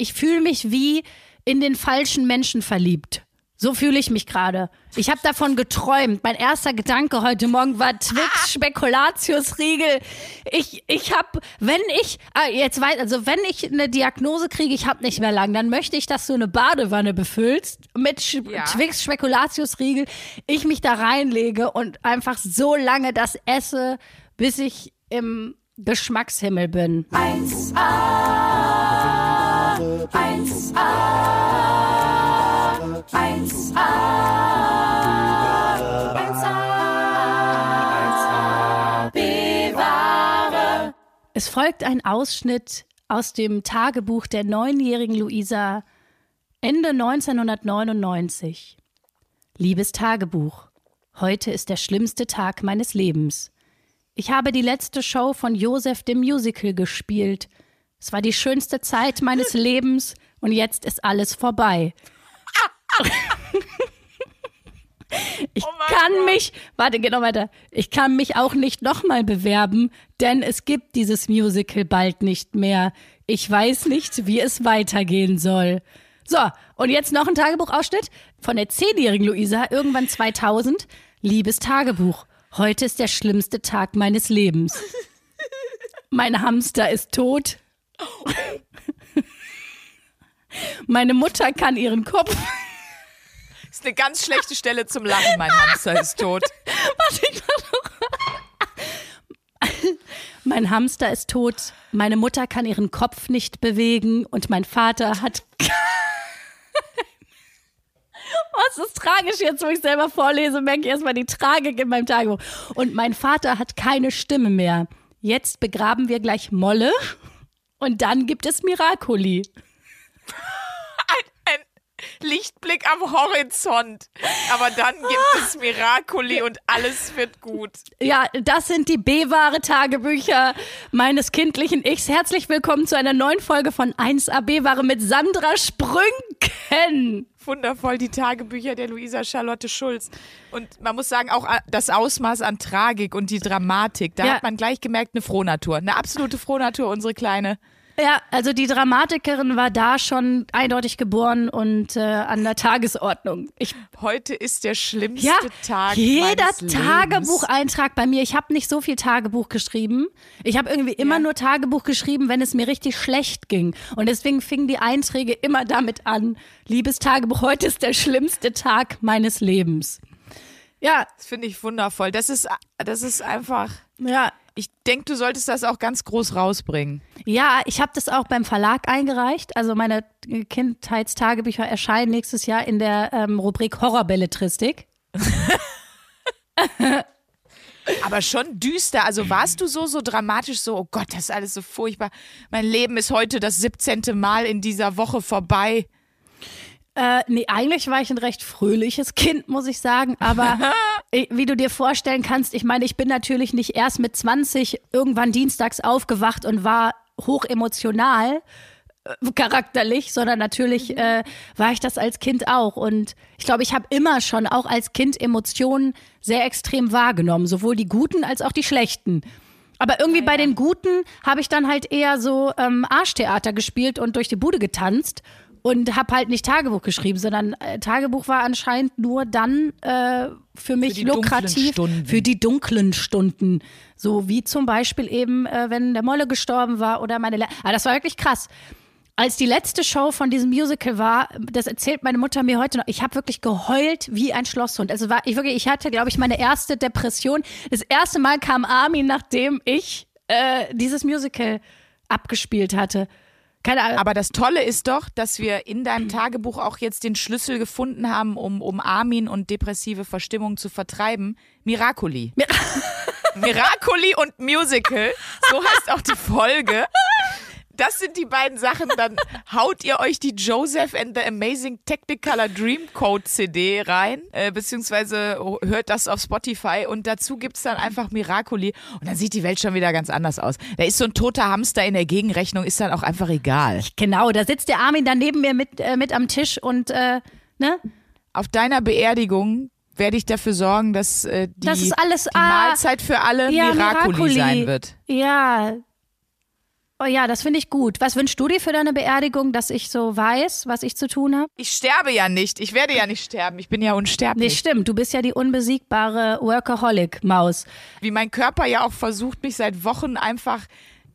ich fühle mich wie in den falschen Menschen verliebt. So fühle ich mich gerade. Ich habe davon geträumt. Mein erster Gedanke heute Morgen war Twix Spekulatius-Riegel. Ich, ich habe, wenn ich, ah, jetzt weiß, also wenn ich eine Diagnose kriege, ich habe nicht mehr lang, dann möchte ich, dass du eine Badewanne befüllst mit Sch Ja. Twix Spekulatius-Riegel. Ich mich da reinlege und einfach so lange das esse, bis ich im Geschmackshimmel bin. 1A, 1A, 1A, 1A, bewahre. Es folgt ein Ausschnitt aus dem Tagebuch der neunjährigen Luisa Ende 1999. Liebes Tagebuch, heute ist der schlimmste Tag meines Lebens. Ich habe die letzte Show von Joseph dem Musical gespielt. Es war die schönste Zeit meines Lebens und jetzt ist alles vorbei. Ich kann mich, warte, noch weiter. Ich kann mich auch nicht nochmal bewerben, denn es gibt dieses Musical bald nicht mehr. Ich weiß nicht, wie es weitergehen soll. So, und jetzt noch ein Tagebuchausschnitt von der zehnjährigen Luisa, irgendwann 2000. Liebes Tagebuch, heute ist der schlimmste Tag meines Lebens. Mein Hamster ist tot. Meine Mutter kann ihren Kopf Ist eine ganz schlechte Stelle zum Lachen. Mein Hamster ist tot. Warte, ich noch. Mein Hamster ist tot, meine Mutter kann ihren Kopf nicht bewegen und mein Vater hat. Was ist tragisch jetzt, wo ich selber vorlese, merke ich erstmal die Tragik in meinem Tagebuch. Und mein Vater hat keine Stimme mehr. Jetzt begraben wir gleich Molle und dann gibt es Miracoli. Ein Lichtblick am Horizont. Aber dann gibt es Miracoli und alles wird gut. Ja, das sind die B-Ware Tagebücher meines kindlichen Ichs. Herzlich willkommen zu einer neuen Folge von 1A B-Ware mit Sandra Sprünken. Wundervoll, die Tagebücher der Luisa Charlotte Schulz. Und man muss sagen, auch das Ausmaß an Tragik und die Dramatik, da Ja. hat man gleich gemerkt, eine Frohnatur. Eine absolute Frohnatur, unsere Kleine. Ja, also die Dramatikerin war da schon eindeutig geboren und äh, an der Tagesordnung. Ich Heute ist der schlimmste Ja, Tag jeder. Tagebucheintrag bei mir. Ich habe nicht so viel Tagebuch geschrieben. Ich habe irgendwie immer Ja. nur Tagebuch geschrieben, wenn es mir richtig schlecht ging. Und deswegen fingen die Einträge immer damit an: Liebes Tagebuch, heute ist der schlimmste Tag meines Lebens. Ja, Das finde ich wundervoll. Das ist, das ist einfach. ja. Ich denke, du solltest das auch ganz groß rausbringen. Ja, ich habe das auch beim Verlag eingereicht. Also meine Kindheitstagebücher erscheinen nächstes Jahr in der ähm, Rubrik Horrorbelletristik. Aber schon düster. Also warst du so, so dramatisch, so, oh Gott, das ist alles so furchtbar. Mein Leben ist heute das 17. Mal in dieser Woche vorbei. Äh, nee, eigentlich war ich ein recht fröhliches Kind, muss ich sagen. Aber wie du dir vorstellen kannst, ich meine, ich bin natürlich nicht erst mit 20 irgendwann dienstags aufgewacht und war hochemotional äh, charakterlich, sondern natürlich äh, war ich das als Kind auch. Und ich glaube, ich habe immer schon auch als Kind Emotionen sehr extrem wahrgenommen, sowohl die guten als auch die schlechten. Aber irgendwie bei den Guten habe ich dann halt eher so ähm, Arschtheater gespielt und durch die Bude getanzt und habe halt nicht Tagebuch geschrieben, sondern äh, Tagebuch war anscheinend nur dann äh, für mich dunklen lukrativ für die dunklen Stunden. So wie zum Beispiel eben, äh, wenn der Molle gestorben war oder meine. Le ah, das war wirklich krass. Als die letzte Show von diesem Musical war, das erzählt meine Mutter mir heute noch, ich habe wirklich geheult wie ein Schlosshund. Also war ich wirklich, ich hatte, glaube ich, meine erste Depression. Das erste Mal kam Armin, nachdem ich äh, dieses Musical abgespielt hatte. Keine Ahnung. Aber das Tolle ist doch, dass wir in deinem Tagebuch auch jetzt den Schlüssel gefunden haben, um, um Armin und depressive Verstimmung zu vertreiben. Miracoli. Miracoli und Musical. So heißt auch die Folge. Das sind die beiden Sachen. Dann haut ihr euch die Joseph and the Amazing Technicolor Dreamcode CD rein, äh, beziehungsweise hört das auf Spotify und dazu gibt's dann einfach Miracoli und dann sieht die Welt schon wieder ganz anders aus. Da ist so ein toter Hamster in der Gegenrechnung, ist dann auch einfach egal. genau, da sitzt der Armin dann neben mir mit, äh, mit am Tisch und, äh, ne? Auf deiner Beerdigung werde ich dafür sorgen, dass äh, die, Das alles, die ah, Mahlzeit für alle Ja, Miracoli, sein wird. Ja. Oh ja, das finde ich gut. Was wünschst du dir für deine Beerdigung, dass ich so weiß, was ich zu tun habe? Ich sterbe ja nicht. Ich werde ja nicht sterben. Ich bin ja Nee, unsterblich. stimmt. Du bist ja die unbesiegbare Workaholic-Maus. Wie mein Körper ja auch versucht, mich seit Wochen einfach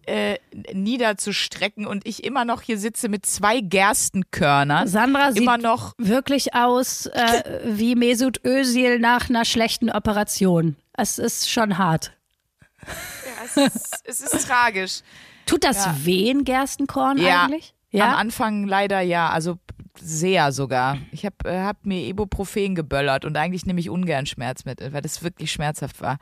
äh, niederzustrecken und ich immer noch hier sitze mit zwei Gerstenkörnern. Sandra sieht immer noch wirklich aus äh, wie Mesut Özil nach einer schlechten Operation. Es ist schon hart. Ja, es, ist, es ist tragisch. Tut das Ja. weh, ein Gerstenkorn Ja. eigentlich? Am Ja. Anfang leider ja, also sehr sogar. Ich habe äh, hab mir Ibuprofen geböllert und eigentlich nehme ich ungern Schmerzmittel, weil das wirklich schmerzhaft war.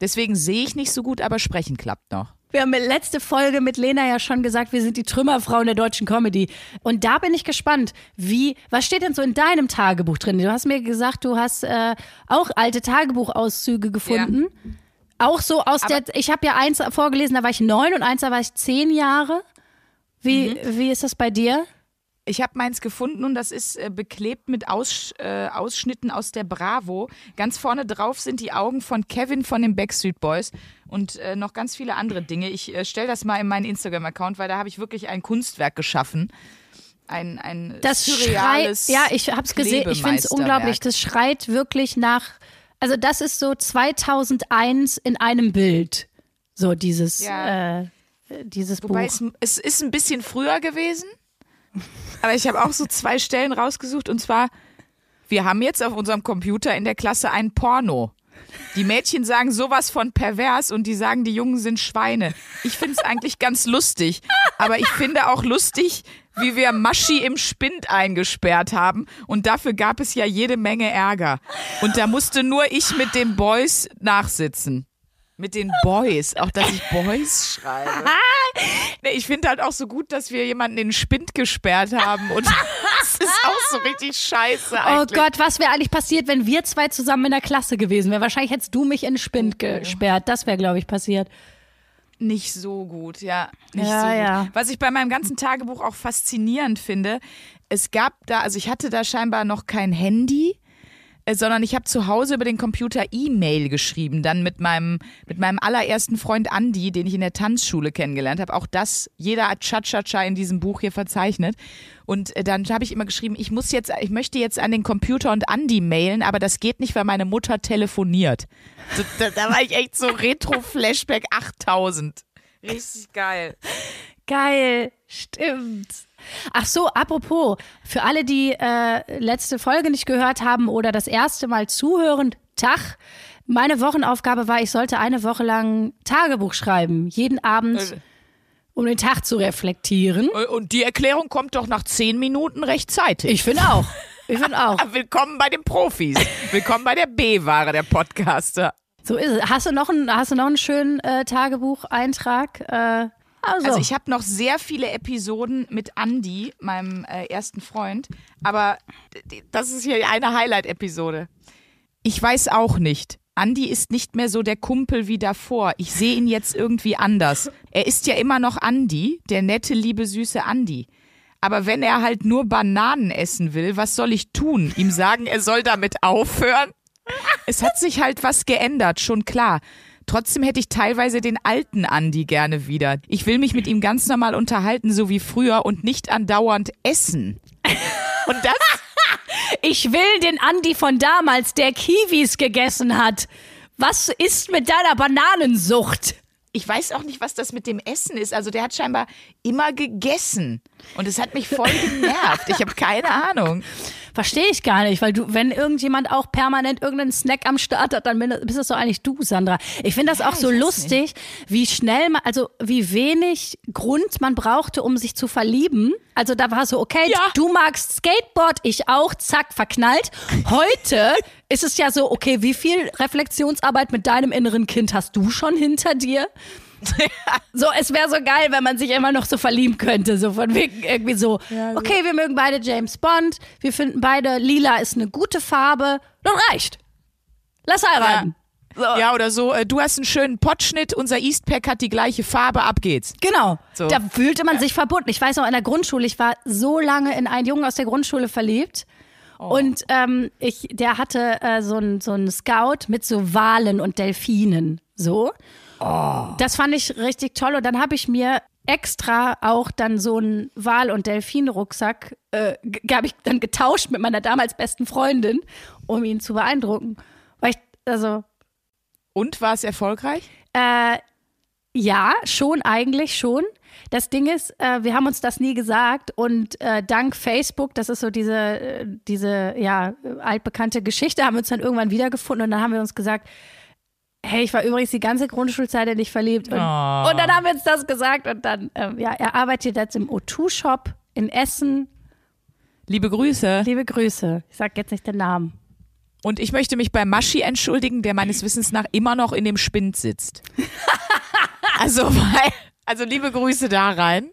Deswegen sehe ich nicht so gut, aber sprechen klappt noch. Wir haben in letzte Folge mit Lena ja schon gesagt, wir sind die Trümmerfrauen der deutschen Comedy. Und da bin ich gespannt, wie, was steht denn so in deinem Tagebuch drin? Du hast mir gesagt, du hast äh, auch alte Tagebuchauszüge gefunden. Auch so aus Aber- der, ich habe ja eins vorgelesen, da war ich neun und eins, da war ich zehn Jahre. Wie, Mhm. wie ist das bei dir? Ich habe meins gefunden und das ist äh, beklebt mit Aus, äh, Ausschnitten aus der Bravo. Ganz vorne drauf sind die Augen von Kevin von den Backstreet Boys und äh, noch ganz viele andere Dinge. Ich äh, stelle das mal in meinen Instagram-Account, weil da habe ich wirklich ein Kunstwerk geschaffen. Ein, ein Das schreit, ja, ich habe es gesehen, ich finde es unglaublich. Das schreit wirklich nach, also das ist so 2001 in einem Bild. So dieses, Ja. äh, dieses Wobei Buch. es, es ist ein bisschen früher gewesen. Aber ich habe auch so zwei Stellen rausgesucht und zwar, wir haben jetzt auf unserem Computer in der Klasse ein Porno. Die Mädchen sagen sowas von pervers und die sagen, die Jungen sind Schweine. Ich finde es eigentlich ganz lustig. Aber ich finde auch lustig, wie wir Maschi im Spind eingesperrt haben. Und dafür gab es ja jede Menge Ärger. Und da musste nur ich mit den Boys nachsitzen. Mit den Boys. Auch, dass ich Boys schreibe. Ich finde halt auch so gut, dass wir jemanden in den Spind gesperrt haben. Und das ist auch so richtig scheiße Oh eigentlich. Gott, was wäre eigentlich passiert, wenn wir zwei zusammen in der Klasse gewesen wären? Wahrscheinlich hättest du mich in den Spind gesperrt. Das wäre, glaube ich, passiert. Nicht so gut, ja. Nicht Ja, so gut. ja. Was ich bei meinem ganzen Tagebuch auch faszinierend finde, es gab da, also ich hatte da scheinbar noch kein Handy, sondern ich habe zu Hause über den Computer E-Mail geschrieben, dann mit meinem, mit meinem allerersten Freund Andy, den ich in der Tanzschule kennengelernt habe. Auch das, jeder hat Cha-Cha-Cha in diesem Buch hier verzeichnet. Und äh, dann habe ich immer geschrieben, ich muss jetzt, ich möchte jetzt an den Computer und Andy mailen, aber das geht nicht, weil meine Mutter telefoniert. Da, da war ich echt so Retro-Flashback 8000. Richtig geil. Geil, stimmt. Ach so, apropos, für alle, die äh, letzte Folge nicht gehört haben oder das erste Mal zuhören, Tag. Meine Wochenaufgabe war, ich sollte eine Woche lang Tagebuch schreiben, jeden Abend, um den Tag zu reflektieren. Und die Erklärung kommt doch nach zehn Minuten rechtzeitig. Ich finde auch. Ich finde auch. Willkommen bei den Profis. Willkommen bei der B-Ware, der Podcaster. So ist es. Hast du noch einen, hast du noch einen schönen äh, Tagebucheintrag? Äh, also, Also ich habe noch sehr viele Episoden mit Andy, meinem äh, ersten Freund, aber das ist hier eine Highlight-Episode. Ich weiß auch nicht. Andy ist nicht mehr so der Kumpel wie davor. Ich sehe ihn jetzt irgendwie anders. Er ist ja immer noch Andy, der nette, liebe, süße Andy. Aber wenn er halt nur Bananen essen will, was soll ich tun? Ihm sagen, er soll damit aufhören? Es hat sich halt was geändert, schon klar. Trotzdem hätte ich teilweise den alten Andi gerne wieder. Ich will mich mit ihm ganz normal unterhalten, so wie früher und nicht andauernd essen. Und das, ich will den Andi von damals, der Kiwis gegessen hat. Was ist mit deiner Bananensucht? ich weiß auch nicht, was das mit dem Essen ist. Also der hat scheinbar immer gegessen. Und es hat mich voll genervt. Ich habe keine Ahnung. Verstehe ich gar nicht, weil du, wenn irgendjemand auch permanent irgendeinen Snack am Start hat, dann bist das doch eigentlich du, Sandra. Ich finde das auch so lustig, wie schnell man, also wie wenig Grund man brauchte, um sich zu verlieben. Also da war so, okay, Ja. du magst Skateboard, ich auch, zack, verknallt. Heute ist es ja so, okay, wie viel Reflexionsarbeit mit deinem inneren Kind hast du schon hinter dir? So, es wäre so geil, wenn man sich immer noch so verlieben könnte. So von wegen irgendwie so, okay, wir mögen beide James Bond, wir finden beide lila ist eine gute Farbe. Das reicht. Lass heiraten. So. Ja, oder so, äh, du hast einen schönen Potschnitt, unser Eastpack hat die gleiche Farbe, ab geht's. Genau. So. Da fühlte man sich verbunden. Ich weiß noch, in der Grundschule, ich war so lange in einen Jungen aus der Grundschule verliebt. Und ähm, ich, der hatte äh, so einen so einen Scout mit so Walen und Delfinen. So. Das fand ich richtig toll. Und dann habe ich mir extra auch dann so einen Wal- und Delfin-Rucksack, äh, habe ich dann getauscht mit meiner damals besten Freundin, um ihn zu beeindrucken. Weil ich, also, Und war es erfolgreich? äh, ja, schon, eigentlich schon. Das Ding ist, äh, wir haben uns das nie gesagt und äh, dank Facebook, das ist so diese, äh, diese ja, altbekannte Geschichte, haben wir uns dann irgendwann wiedergefunden und dann haben wir uns gesagt, hey, ich war übrigens die ganze Grundschulzeit in dich verliebt. Und, Oh. und dann haben wir uns das gesagt und dann, ähm, ja, er arbeitet jetzt im O2-Shop in Essen. Liebe Grüße. Liebe Grüße. Ich sag jetzt nicht den Namen. Und ich möchte mich bei Maschi entschuldigen, der meines Wissens nach immer noch in dem Spind sitzt. also, weil, also liebe Grüße da rein.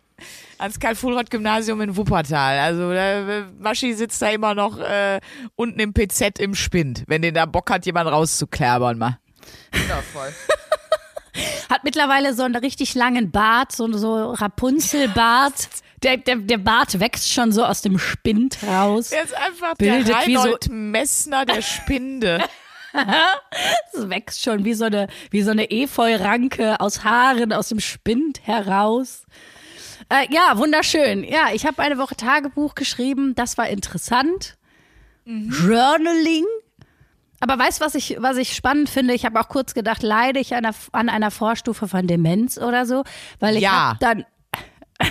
Ans Karl-Fulroth-Gymnasium in Wuppertal. Also äh, Maschi sitzt da immer noch äh, unten im PZ im Spind, wenn den da Bock hat, jemand rauszuklärbern mal. Wundervoll. Hat mittlerweile so einen richtig langen Bart, so, so Rapunzelbart. Der, der, der Bart wächst schon so aus dem Spind raus. Der ist einfach Bildet der wie so- Reinhold Messner der Spinde. Es wächst schon wie so eine, wie so eine Efeu-Ranke aus Haaren aus dem Spind heraus. Äh, ja, wunderschön. Ja, ich habe eine Woche Tagebuch geschrieben. Das war interessant. Journaling. Aber weißt du, was ich, was ich spannend finde? Ich habe auch kurz gedacht, leide ich an einer, an einer Vorstufe von Demenz oder so? Weil ich Ja. dann,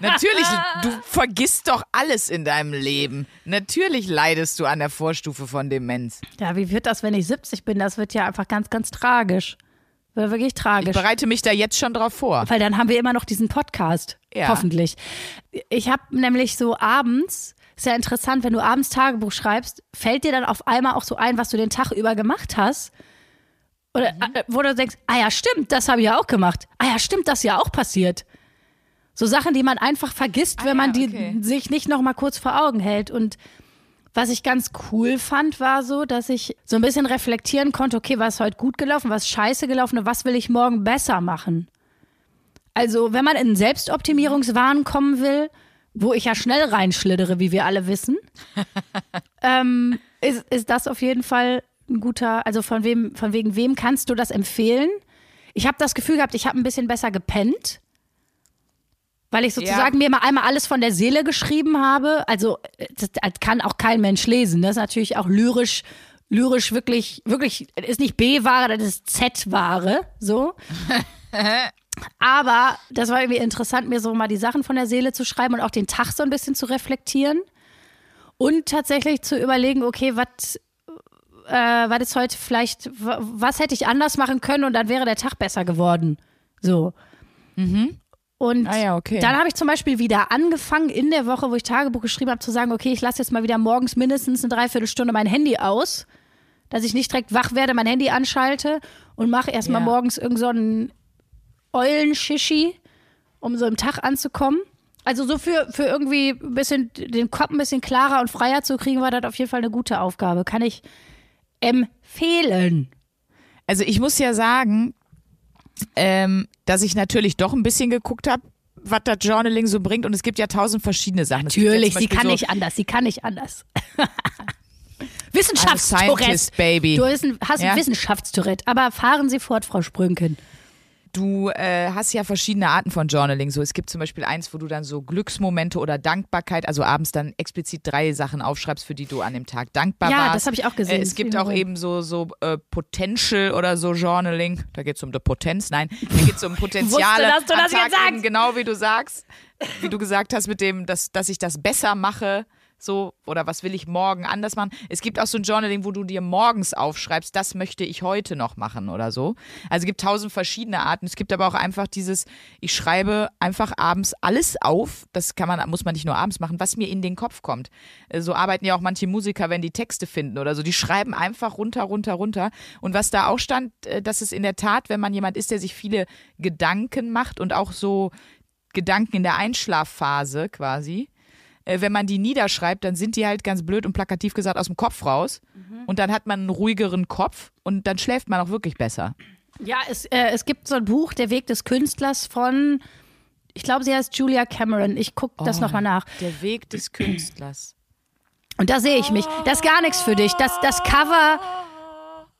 Natürlich, du vergisst doch alles in deinem Leben. Natürlich leidest du an der Vorstufe von Demenz. ja, wie wird das, wenn ich 70 bin? Das wird ja einfach ganz, ganz tragisch. Wird wirklich Ich tragisch. bereite mich da jetzt schon drauf vor. Weil dann haben wir immer noch diesen Podcast. Ja. Hoffentlich. Ich habe nämlich so abends, ist ja interessant, wenn du abends Tagebuch schreibst, fällt dir dann auf einmal auch so ein, was du den Tag über gemacht hast. Oder Mhm. äh, wo du denkst, ah ja, stimmt, das habe ich ja auch gemacht. Ah ja, stimmt, das ist ja auch passiert. So Sachen, die man einfach vergisst, wenn man Ah ja, die okay. sich nicht noch mal kurz vor Augen hält. Und was ich ganz cool fand, war so, dass ich so ein bisschen reflektieren konnte, okay, was ist heute gut gelaufen, was ist scheiße gelaufen und was will ich morgen besser machen. Also, wenn man in einen Selbstoptimierungswahn kommen will, wo ich ja schnell reinschlittere, wie wir alle wissen, ähm, ist, ist das auf jeden Fall ein guter, also von wem, von wegen wem kannst du das empfehlen? Ich habe das Gefühl gehabt, ich habe ein bisschen besser gepennt, weil ich sozusagen mir mal einmal alles von der Seele geschrieben habe. Also äh, das, das kann auch kein Mensch lesen. Das ist natürlich auch lyrisch, lyrisch wirklich, wirklich, ist nicht B-Ware, das ist Z-Ware, so. Aber das war irgendwie interessant, mir so mal die Sachen von der Seele zu schreiben und auch den Tag so ein bisschen zu reflektieren. Und tatsächlich zu überlegen, okay, was äh, was ist heute vielleicht, was hätte ich anders machen können und dann wäre der Tag besser geworden. So. Und Ah ja, okay. dann habe ich zum Beispiel wieder angefangen in der Woche, wo ich Tagebuch geschrieben habe, zu sagen, okay, ich lasse jetzt mal wieder morgens mindestens eine Dreiviertelstunde mein Handy aus, dass ich nicht direkt wach werde, mein Handy anschalte und mache erstmal Ja. morgens irgend so Eulenschischi, um so im Tag anzukommen. Also so für, für irgendwie ein bisschen den Kopf ein bisschen klarer und freier zu kriegen, war das auf jeden Fall eine gute Aufgabe. Kann ich empfehlen. Also ich muss ja sagen, ähm, dass ich natürlich doch ein bisschen geguckt habe, was das Journaling so bringt. Und es gibt ja tausend verschiedene Sachen. Ja Natürlich, zum sie kann so, nicht anders, sie kann nicht anders. Wissenschaftstourette. baby. Du hast ein, hast Ja. ein Wissenschaftstourette, aber fahren Sie fort, Frau Sprünken. Du äh, hast ja verschiedene Arten von Journaling. So, es gibt zum Beispiel eins, wo du dann so Glücksmomente oder Dankbarkeit, also abends dann explizit drei Sachen aufschreibst, für die du an dem Tag dankbar Ja, warst. das habe ich auch gesehen. Äh, es gibt auch eben so, so äh, Potential oder so Journaling. Da geht es um die Potenz. Nein, da geht es um Potenziale. dass du am das jetzt Tag sagst. Eben genau wie du sagst. Wie du gesagt hast, mit dem, dass, dass ich das besser mache. So, oder was will ich morgen anders machen? Es gibt auch so ein Journaling, wo du dir morgens aufschreibst, das möchte ich heute noch machen oder so. Also es gibt tausend verschiedene Arten. Es gibt aber auch einfach dieses, ich schreibe einfach abends alles auf. Das kann man, muss man nicht nur abends machen, was mir in den Kopf kommt. Äh, So arbeiten ja auch manche Musiker, wenn die Texte finden oder so. Die schreiben einfach runter, runter, runter. Und was da auch stand, äh, dass es in der Tat, wenn man jemand ist, der sich viele Gedanken macht und auch so Gedanken in der Einschlafphase quasi, äh, wenn man die niederschreibt, dann sind die halt ganz blöd und plakativ gesagt aus dem Kopf raus. Und dann hat man einen ruhigeren Kopf und dann schläft man auch wirklich besser. Ja, es, äh, es gibt so ein Buch, Der Weg des Künstlers von, ich glaube, sie heißt Julia Cameron. Ich gucke das Oh. nochmal nach. Der Weg des Künstlers. Und da sehe ich mich. Das ist gar nichts für dich. Das, das Cover,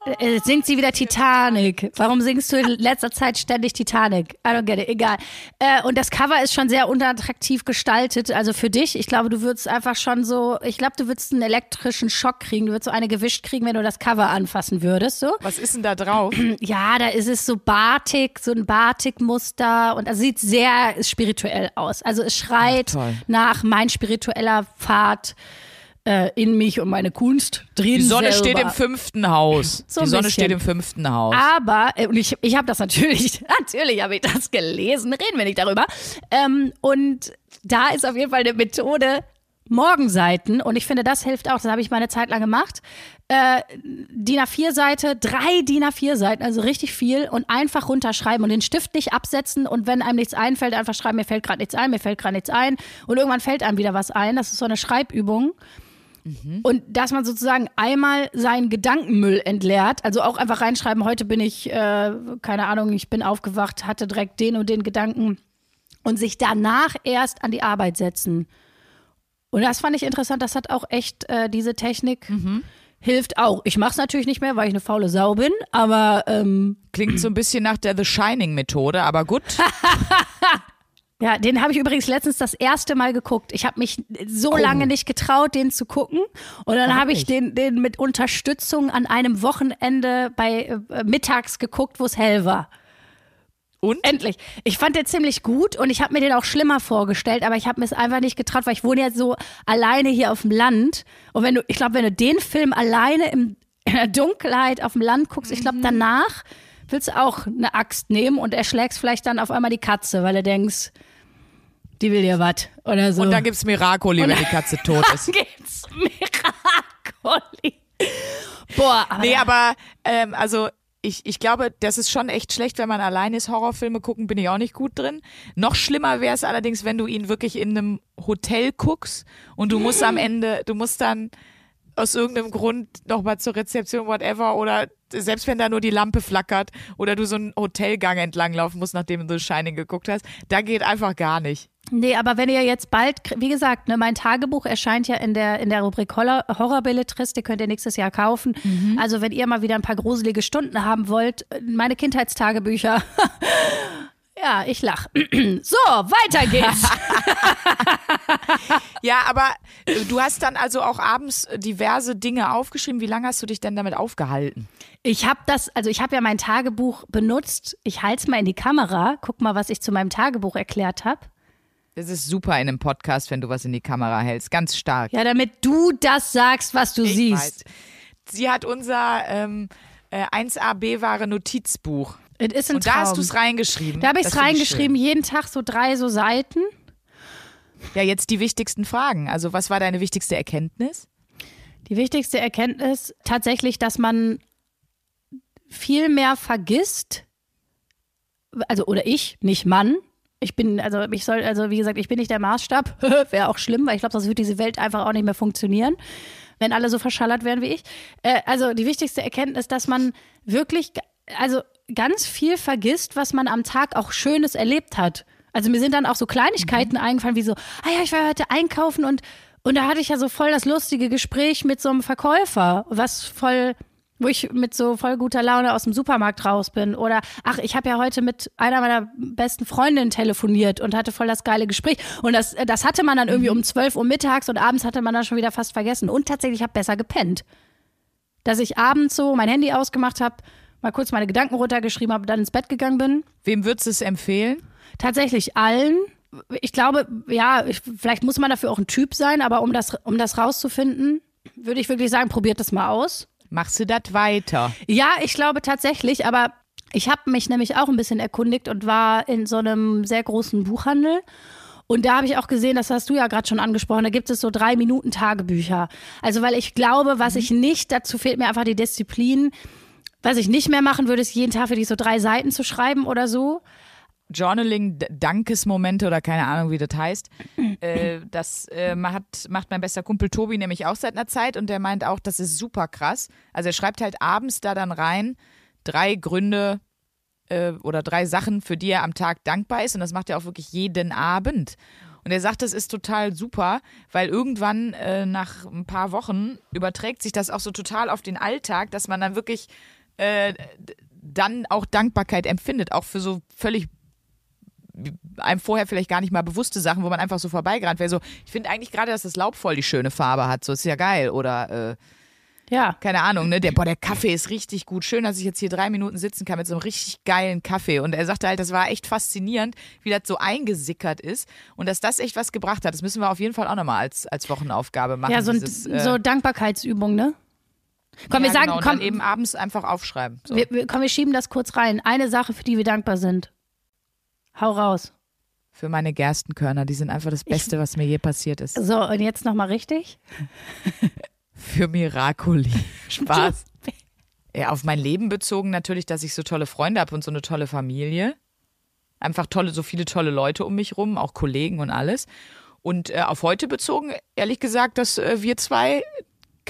Äh, singt sie wieder Titanic. Warum singst du in letzter Zeit ständig Titanic? I don't get it, egal. Äh, und das Cover ist schon sehr unattraktiv gestaltet. Also für dich, ich glaube, du würdest einfach schon so, ich glaube, du würdest einen elektrischen Schock kriegen. Du würdest so eine gewischt kriegen, wenn du das Cover anfassen würdest. So. Was ist denn da drauf? Ja, da ist es so Batik, so ein Batik-Muster und also sieht sehr spirituell aus. Also es schreit Ach, nach mein spiritueller Pfad äh, in mich und meine Kunst drin. Die Sonne selber. steht im fünften Haus. So Die Sonne bisschen. steht im fünften Haus. Aber, äh, und ich, ich habe das natürlich, natürlich habe ich das gelesen, reden wir nicht darüber. Ähm, und da ist auf jeden Fall eine Methode, Morgenseiten, und ich finde, das hilft auch, das habe ich mal eine Zeit lang gemacht. Äh, DIN A4-Seite, drei DIN A4-Seiten, also richtig viel, und einfach runterschreiben und den Stift nicht absetzen und wenn einem nichts einfällt, einfach schreiben, mir fällt gerade nichts ein, mir fällt gerade nichts ein. Und irgendwann fällt einem wieder was ein. Das ist so eine Schreibübung. Und dass man sozusagen einmal seinen Gedankenmüll entleert, also auch einfach reinschreiben, heute bin ich, äh, keine Ahnung, ich bin aufgewacht, hatte direkt den und den Gedanken und sich danach erst an die Arbeit setzen. Und das fand ich interessant, das hat auch echt äh, diese Technik. Hilft auch. Ich mache es natürlich nicht mehr, weil ich eine faule Sau bin, aber ähm, Klingt so ein bisschen nach der The Shining-Methode, aber gut. Ja, den habe ich übrigens letztens das erste Mal geguckt. Ich habe mich so lange nicht getraut, den zu gucken. Und dann habe ich den, den mit Unterstützung an einem Wochenende bei äh, mittags geguckt, wo es hell war. Und? Endlich. Ich fand den ziemlich gut und ich habe mir den auch schlimmer vorgestellt, aber ich habe mir es einfach nicht getraut, weil ich wohne ja so alleine hier auf dem Land. Und wenn du, ich glaube, wenn du den Film alleine im, in der Dunkelheit auf dem Land guckst, ich glaube, danach willst du auch eine Axt nehmen und erschlägst vielleicht dann auf einmal die Katze, weil du denkst, die will dir was oder so. Und dann gibt's Miracoli, wenn die Katze tot ist. gibt's Miracoli. Boah, aber Nee, aber ähm, also ich, ich glaube, das ist schon echt schlecht, wenn man allein ist. Horrorfilme gucken, bin ich auch nicht gut drin. Noch schlimmer wäre es allerdings, wenn du ihn wirklich in einem Hotel guckst und du musst am Ende, du musst dann aus irgendeinem Grund nochmal zur Rezeption, whatever, oder selbst wenn da nur die Lampe flackert oder du so einen Hotelgang entlang laufen musst, nachdem du The Shining geguckt hast, da geht einfach gar nicht. Nee, aber wenn ihr jetzt bald, wie gesagt, ne, mein Tagebuch erscheint ja in der, in der Rubrik Horror, Horrorbelletristik, könnt ihr nächstes Jahr kaufen. Also wenn ihr mal wieder ein paar gruselige Stunden haben wollt, meine Kindheitstagebücher. ja, ich lach. so, weiter geht's. Ja, aber äh, du hast dann also auch abends diverse Dinge aufgeschrieben. Wie lange hast du dich denn damit aufgehalten? Ich habe das, also ich habe ja mein Tagebuch benutzt. Ich halte es mal in die Kamera. Guck mal, was ich zu meinem Tagebuch erklärt habe. Das ist super in einem Podcast, wenn du was in die Kamera hältst. Ganz stark. Ja, damit du das sagst, was du Ich siehst. weiß. Sie hat unser ähm, äh, 1AB-Ware Notizbuch. Es ist ein Und da hast Traum. du es reingeschrieben. Da habe ich Das es reingeschrieben, jeden Tag so drei so Seiten. Ja, jetzt die wichtigsten Fragen. Also, was war deine wichtigste Erkenntnis? Die wichtigste Erkenntnis tatsächlich, dass man viel mehr vergisst, also oder ich, nicht Mann. Ich bin, also ich soll, also wie gesagt, ich bin nicht der Maßstab. Wäre auch schlimm, weil ich glaube, sonst würde diese Welt einfach auch nicht mehr funktionieren, wenn alle so verschallert wären wie ich. Äh, also die wichtigste Erkenntnis, dass man wirklich, also ganz viel vergisst, was man am Tag auch Schönes erlebt hat. Also mir sind dann auch so Kleinigkeiten eingefallen, wie so, ah ja, ich war heute einkaufen und und da hatte ich ja so voll das lustige Gespräch mit so einem Verkäufer, was voll, wo ich mit so voll guter Laune aus dem Supermarkt raus bin. Oder, ach, ich habe ja heute mit einer meiner besten Freundinnen telefoniert und hatte voll das geile Gespräch. Und das, das hatte man dann irgendwie um 12 Uhr mittags und abends hatte man dann schon wieder fast vergessen. Und tatsächlich, ich habe besser gepennt. Dass ich abends so mein Handy ausgemacht habe, mal kurz meine Gedanken runtergeschrieben habe, dann ins Bett gegangen bin. Wem würdest du es empfehlen? Tatsächlich allen. Ich glaube, ja, ich, vielleicht muss man dafür auch ein Typ sein, aber um das, um das rauszufinden, würde ich wirklich sagen, probiert das mal aus. Machst du das weiter? Ja, ich glaube tatsächlich, aber ich habe mich nämlich auch ein bisschen erkundigt und war in so einem sehr großen Buchhandel. Und da habe ich auch gesehen, das hast du ja gerade schon angesprochen, da gibt es so drei Minuten Tagebücher. Also weil ich glaube, was ich nicht, dazu fehlt mir einfach die Disziplin. Was ich nicht mehr machen würde, ist jeden Tag wirklich so drei Seiten zu schreiben oder so. Journaling, Dankesmomente oder keine Ahnung, wie das heißt. äh, das äh, macht, macht mein bester Kumpel Tobi nämlich auch seit einer Zeit und der meint auch, das ist super krass. Also er schreibt halt abends da dann rein drei Gründe äh, oder drei Sachen, für die er am Tag dankbar ist und das macht er auch wirklich jeden Abend. Und er sagt, das ist total super, weil irgendwann äh, nach ein paar Wochen überträgt sich das auch so total auf den Alltag, dass man dann wirklich äh, dann auch Dankbarkeit empfindet, auch für so völlig einem vorher vielleicht gar nicht mal bewusste Sachen, wo man einfach so vorbeigerannt wäre. So, ich finde eigentlich gerade, dass das Laub voll die schöne Farbe hat. So ist ja geil. Oder äh, Ja. keine Ahnung, ne? Der, boah, der Kaffee ist richtig gut. Schön, dass ich jetzt hier drei Minuten sitzen kann mit so einem richtig geilen Kaffee. Und er sagte halt, das war echt faszinierend, wie das so eingesickert ist und dass das echt was gebracht hat. Das müssen wir auf jeden Fall auch nochmal als, als Wochenaufgabe machen. Ja, so, dieses, äh, so Dankbarkeitsübung, ne? Komm, wir ja, sagen, genau, komm, eben abends einfach aufschreiben. So. wir, wir, komm, wir schieben das kurz rein. Eine Sache, für die wir dankbar sind. Hau raus. Für meine Gerstenkörner, die sind einfach das Beste, was mir je passiert ist. So, und jetzt nochmal richtig? Für Miracoli. Spaß. Ja, auf mein Leben bezogen natürlich, dass ich so tolle Freunde habe und so eine tolle Familie. Einfach tolle, so viele tolle Leute um mich rum, auch Kollegen und alles. Und äh, auf heute bezogen, ehrlich gesagt, dass äh, wir zwei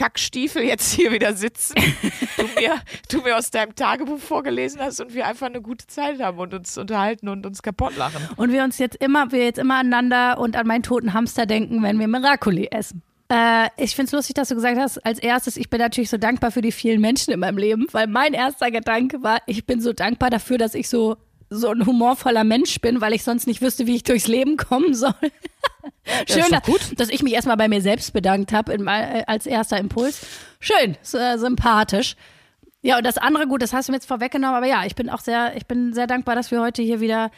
Kackstiefel jetzt hier wieder sitzen, du mir, du mir aus deinem Tagebuch vorgelesen hast und wir einfach eine gute Zeit haben und uns unterhalten und uns kaputt lachen. Und wir uns jetzt immer, wir jetzt immer aneinander und an meinen toten Hamster denken, wenn wir Miracoli essen. Äh, ich finde es lustig, dass du gesagt hast, als erstes, ich bin natürlich so dankbar für die vielen Menschen in meinem Leben, weil mein erster Gedanke war, ich bin so dankbar dafür, dass ich so, so ein humorvoller Mensch bin, weil ich sonst nicht wüsste, wie ich durchs Leben kommen soll. Schön, doch gut. dass ich mich erstmal bei mir selbst bedankt habe als erster Impuls. Schön, äh, sympathisch. Ja, und das andere, gut, das hast du mir jetzt vorweggenommen, aber ja, ich bin auch sehr, ich bin sehr dankbar, dass wir heute hier wieder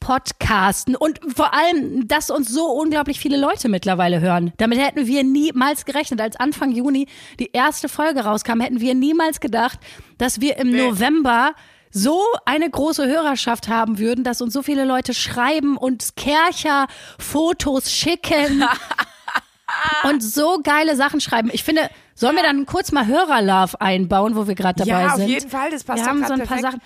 podcasten und vor allem, dass uns so unglaublich viele Leute mittlerweile hören. Damit hätten wir niemals gerechnet. Als Anfang Juni die erste Folge rauskam, hätten wir niemals gedacht, dass wir im November so eine große Hörerschaft haben würden, dass uns so viele Leute schreiben und Kercher Fotos schicken und so geile Sachen schreiben. Ich finde, sollen wir dann kurz mal Hörerlove einbauen, wo wir gerade dabei ja, auf sind? jeden Fall, das passt wir haben so ein paar perfekt. Sachen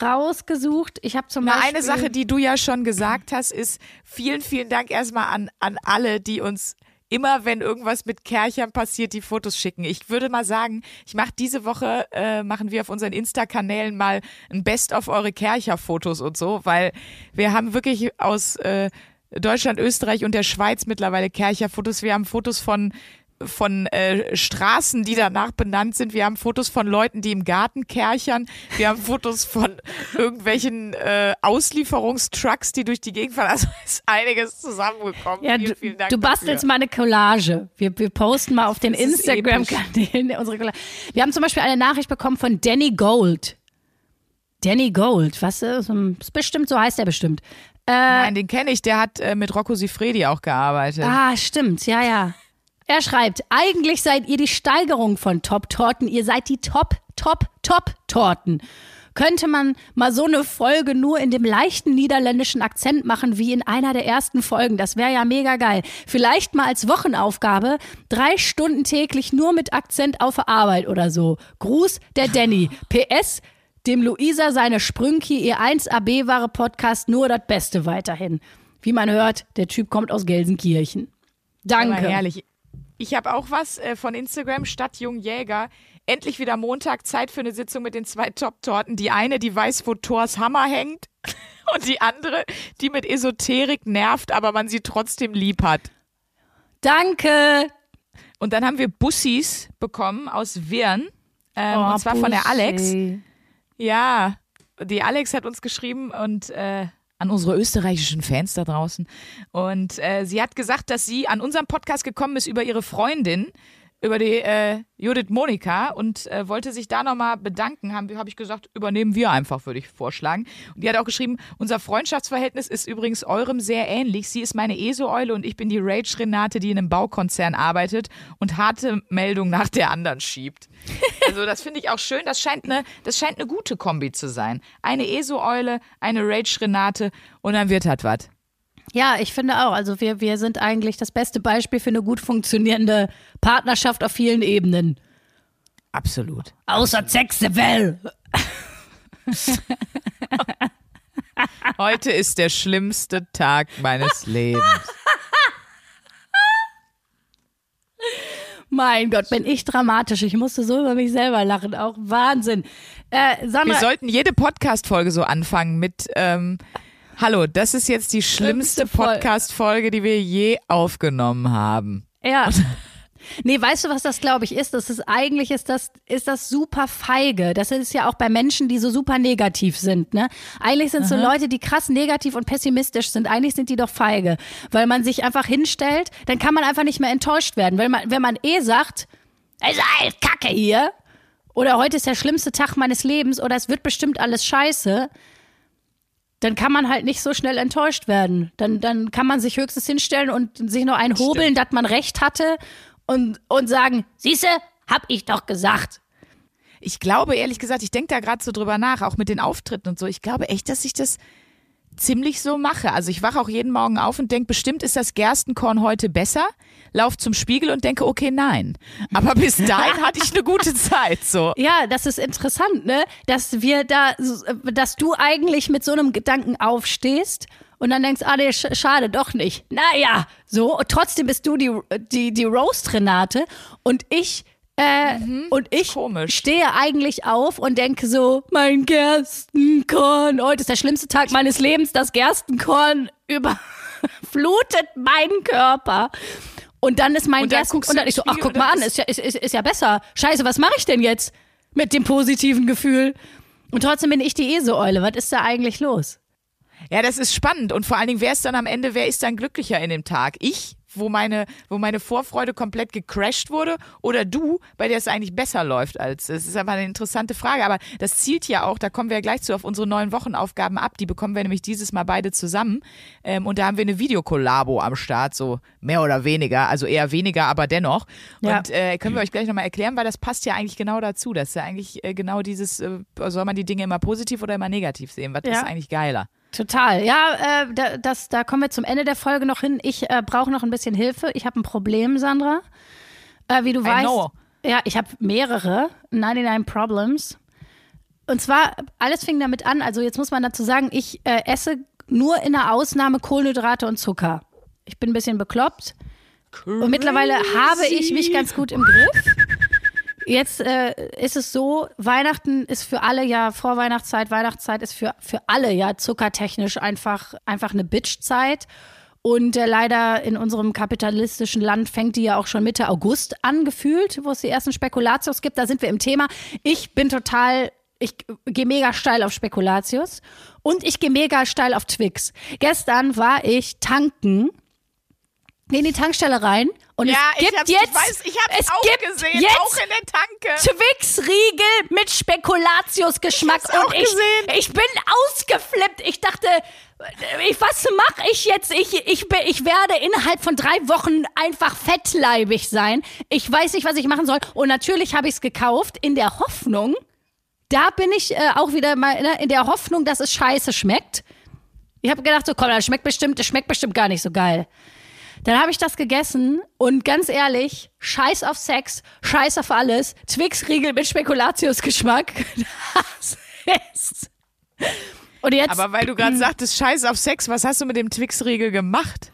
rausgesucht. Ich habe zum Na, Beispiel eine Sache, die du ja schon gesagt hast, ist vielen, vielen Dank erstmal an, an alle, die uns immer, wenn irgendwas mit Kerchern passiert, die Fotos schicken. Ich würde mal sagen, ich mache diese Woche, äh, machen wir auf unseren Insta-Kanälen mal ein Best of eure Kercher-Fotos und so, weil wir haben wirklich aus äh, Deutschland, Österreich und der Schweiz mittlerweile Kercher-Fotos. Wir haben Fotos von von äh, Straßen, die danach benannt sind. Wir haben Fotos von Leuten, die im Garten kerchern. Wir haben Fotos von irgendwelchen äh, Auslieferungstrucks, die durch die Gegend fahren. Also ist einiges zusammengekommen. Ja, vielen, du, vielen Dank du bastelst dafür. mal eine Collage. Wir, wir posten mal auf den Instagram-Kanälen unsere Collage. Wir haben zum Beispiel eine Nachricht bekommen von Danny Gold. Danny Gold, was ist, ist bestimmt, so heißt er bestimmt. Äh, Nein, den kenne ich. Der hat äh, mit Rocco Sifredi auch gearbeitet. Ah, stimmt, ja, ja. Er schreibt, eigentlich seid ihr die Steigerung von Top-Torten. Ihr seid die Top, Top, Top-Torten. Könnte man mal so eine Folge nur in dem leichten niederländischen Akzent machen wie in einer der ersten Folgen? Das wäre ja mega geil. Vielleicht mal als Wochenaufgabe drei Stunden täglich nur mit Akzent auf Arbeit oder so. Gruß der Danny. PS, dem Luisa seine Sprünki, ihr 1AB-Ware Podcast, nur das Beste weiterhin. Wie man hört, der Typ kommt aus Gelsenkirchen. Danke. Aber herrlich. Ich habe auch was äh, von Instagram, Stadtjungjäger. Endlich wieder Montag, Zeit für eine Sitzung mit den zwei Top-Torten. Die eine, die weiß, wo Thors Hammer hängt. Und die andere, die mit Esoterik nervt, aber man sie trotzdem lieb hat. Danke. Und dann haben wir Bussis bekommen aus Wirn. Ähm, Oh, und zwar von der Alex. Bussi. Ja, die Alex hat uns geschrieben und äh, an unsere österreichischen Fans da draußen. Und äh, sie hat gesagt, dass sie an unserem Podcast gekommen ist über ihre Freundin, über die äh, Judith Monika und äh, wollte sich da nochmal bedanken. Habe hab ich gesagt, übernehmen wir einfach, würde ich vorschlagen. Und die hat auch geschrieben, unser Freundschaftsverhältnis ist übrigens eurem sehr ähnlich. Sie ist meine ESO-Eule und ich bin die Rage-Renate, die in einem Baukonzern arbeitet und harte Meldung nach der anderen schiebt. Also das finde ich auch schön. Das scheint eine, das scheint eine gute Kombi zu sein. Eine ESO-Eule, eine Rage-Renate und dann wird halt was. Ja, ich finde auch. Also wir, wir sind eigentlich das beste Beispiel für eine gut funktionierende Partnerschaft auf vielen Ebenen. Absolut. Außer Sexevel. Heute ist der schlimmste Tag meines Lebens. Mein Gott, bin ich dramatisch. Ich musste so über mich selber lachen. Auch Wahnsinn. Äh, Wir Sandra, sollten jede Podcast-Folge so anfangen mit ähm, Hallo, das ist jetzt die schlimmste Schlimmste Fol- Podcast-Folge, die wir je aufgenommen haben. Ja. Nee, weißt du, was das, glaube ich, ist? Das ist eigentlich ist das, ist das super feige. Das ist ja auch bei Menschen, die so super negativ sind, ne? Eigentlich sind so Leute, die krass negativ und pessimistisch sind, eigentlich sind die doch feige. Weil man sich einfach hinstellt, dann kann man einfach nicht mehr enttäuscht werden. Weil man, wenn man eh sagt, es ist Kacke hier, oder heute ist der schlimmste Tag meines Lebens, oder es wird bestimmt alles scheiße, dann kann man halt nicht so schnell enttäuscht werden. Dann, dann kann man sich höchstens hinstellen und sich noch einhobeln, dass man recht hatte und, und sagen, siehste, hab ich doch gesagt. Ich glaube, ehrlich gesagt, ich denke da gerade so drüber nach, auch mit den Auftritten und so. Ich glaube echt, dass ich das ziemlich so mache. Also ich wache auch jeden Morgen auf und denke, bestimmt ist das Gerstenkorn heute besser. Lauf zum Spiegel und denke, okay, nein. Aber bis dahin hatte ich eine gute Zeit. So. Ja, das ist interessant, ne? Dass wir da, dass du eigentlich mit so einem Gedanken aufstehst und dann denkst, ah, nee, sch schade, doch nicht. Naja, so, und trotzdem bist du die, die, die Roast-Renate und ich, äh, und ich komisch. stehe eigentlich auf und denke so, mein Gerstenkorn, heute ist der schlimmste Tag meines Lebens, das Gerstenkorn überflutet meinen Körper. Und dann ist mein Und dann Gersten, guckst und dann ich so, ach, guck mal an, ist ja, ist, ist, ist ja besser. Scheiße, was mache ich denn jetzt mit dem positiven Gefühl? Und trotzdem bin ich die Eseeule. Was ist da eigentlich los? Ja, das ist spannend. Und vor allen Dingen, wer ist dann am Ende, wer ist dann glücklicher in dem Tag? Ich, wo meine, wo meine Vorfreude komplett gecrashed wurde, oder du, bei der es eigentlich besser läuft als. Es ist aber eine interessante Frage. Aber das zielt ja auch, da kommen wir ja gleich zu, auf unsere neuen Wochenaufgaben ab. Die bekommen wir nämlich dieses Mal beide zusammen. Ähm, und da haben wir eine Videokollabo am Start, so mehr oder weniger. Also eher weniger, aber dennoch. Ja. Und äh, können wir euch gleich nochmal erklären, weil das passt ja eigentlich genau dazu. Das ist ja eigentlich äh, genau dieses, äh, soll man die Dinge immer positiv oder immer negativ sehen? Was Ja. ist eigentlich geiler? Total. Ja, äh, da, das, da kommen wir zum Ende der Folge noch hin. Ich äh, brauche noch ein bisschen Hilfe. Ich habe ein Problem, Sandra. Äh, wie du weißt. know. Ja, ich habe mehrere. 99 Problems. Und zwar, alles fing damit an. Also, jetzt muss man dazu sagen, ich äh, esse nur in der Ausnahme Kohlenhydrate und Zucker. Ich bin ein bisschen bekloppt. Und mittlerweile habe ich mich ganz gut im Griff. Jetzt äh, ist es so, Weihnachten ist für alle ja, Vorweihnachtszeit, Weihnachtszeit ist für, für alle ja zuckertechnisch einfach, einfach eine Bitch-Zeit. Und äh, leider in unserem kapitalistischen Land fängt die ja auch schon Mitte August an, gefühlt, wo es die ersten Spekulatius gibt. Da sind wir im Thema. Ich bin total, ich gehe mega steil auf Spekulatius und ich gehe mega steil auf Twix. Gestern war ich tanken, in die Tankstelle rein und Ja, es gibt ich, hab's, jetzt, ich weiß, ich hab's es auch gibt gesehen, jetzt auch in der Tanke. Twix-Riegel mit Spekulatius-Geschmack Ich hab's auch und ich, gesehen. ich bin ausgeflippt. Ich dachte, ich, was mache ich jetzt? Ich, ich, ich werde innerhalb von drei Wochen einfach fettleibig sein. Ich weiß nicht, was ich machen soll. Und natürlich habe ich es gekauft in der Hoffnung, da bin ich äh, auch wieder mal ne, in der Hoffnung, dass es scheiße schmeckt. Ich habe gedacht, so komm, das schmeckt bestimmt, das schmeckt bestimmt gar nicht so geil. Dann habe ich das gegessen und ganz ehrlich, scheiß auf Sex, scheiß auf alles. Twix-Riegel mit Spekulatius-Geschmack. Das ist. Und jetzt. Aber weil du gerade sagtest, scheiß auf Sex, was hast du mit dem Twix-Riegel gemacht?